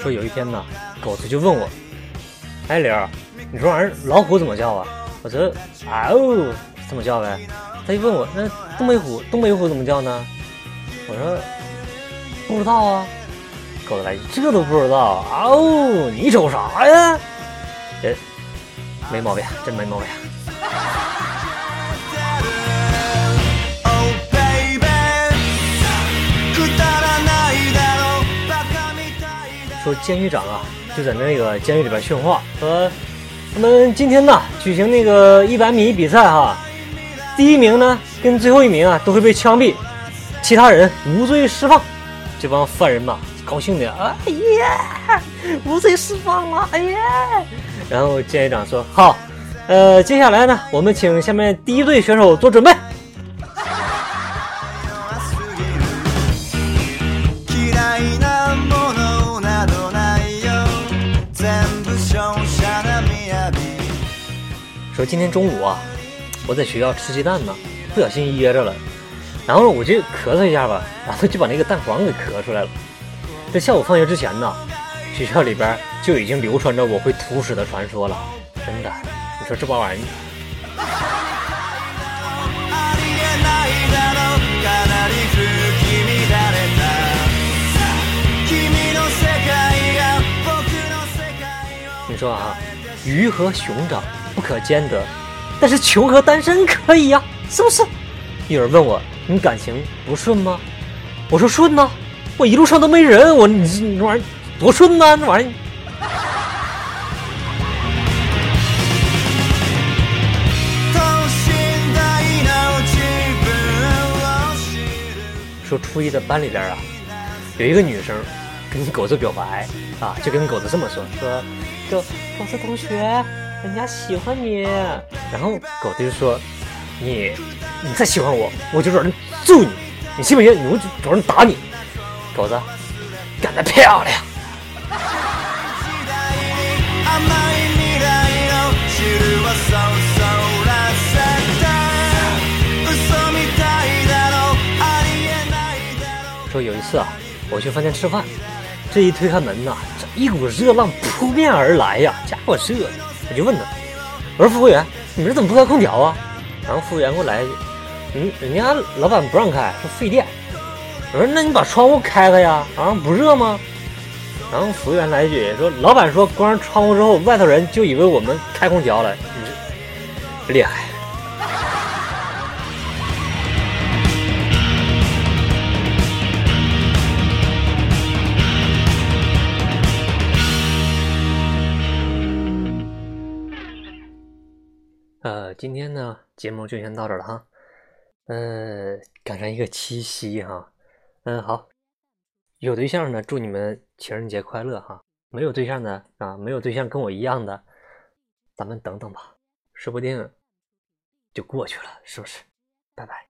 说有一天呢，狗子就问我：“哎，玲儿，你说玩意儿老虎怎么叫啊？”我说：“啊哦，这么叫呗。”他就问我：“那东北虎，东北虎怎么叫呢？”我说：“不知道啊。”狗子来句：“这都不知道啊哦，你瞅啥呀？”哎，没毛病，真没毛病。说监狱长啊，就在那个监狱里边训话，说他们今天呢举行那个一百米比赛哈，第一名呢跟最后一名啊都会被枪毙，其他人无罪释放。这帮犯人嘛，高兴的哎呀，无罪释放了，哎呀。然后监狱长说好，呃，接下来呢，我们请下面第一队选手做准备。说今天中午啊，我在学校吃鸡蛋呢，不小心噎着了，然后我就咳嗽一下吧，然后就把那个蛋黄给咳出来了。在下午放学之前呢，学校里边就已经流传着我会吐屎的传说了。真的，你说这帮玩意儿。你说啊，鱼和熊掌不可兼得，但是穷和单身可以呀，是不是？有人问我，你感情不顺吗？我说顺呐，我一路上都没人，我你你这玩意儿多顺呐，这玩意儿。说初一的班里边啊，有一个女生跟狗子表白啊，就跟狗子这么说，说，狗狗子同学，人家喜欢你。然后狗子就说，你你再喜欢我，我就找人揍你，你信不信？我就找人打你。狗子干得漂亮。说有一次啊，我去饭店吃饭，这一推开门呐，这一股热浪扑面而来呀，家伙这，我就问他，我说服务员，你这怎么不开空调啊？然后服务员给我来一句，嗯，人家老板不让开，说费电。我说那你把窗户开开呀，啊，不热吗？然后服务员来一句说，老板说关上窗户之后，外头人就以为我们开空调了，你这厉害。呃，今天呢，节目就先到这了哈。嗯，赶上一个七夕哈。嗯，好。有对象的，祝你们情人节快乐哈。没有对象的啊，没有对象跟我一样的，咱们等等吧，说不定就过去了，是不是？拜拜。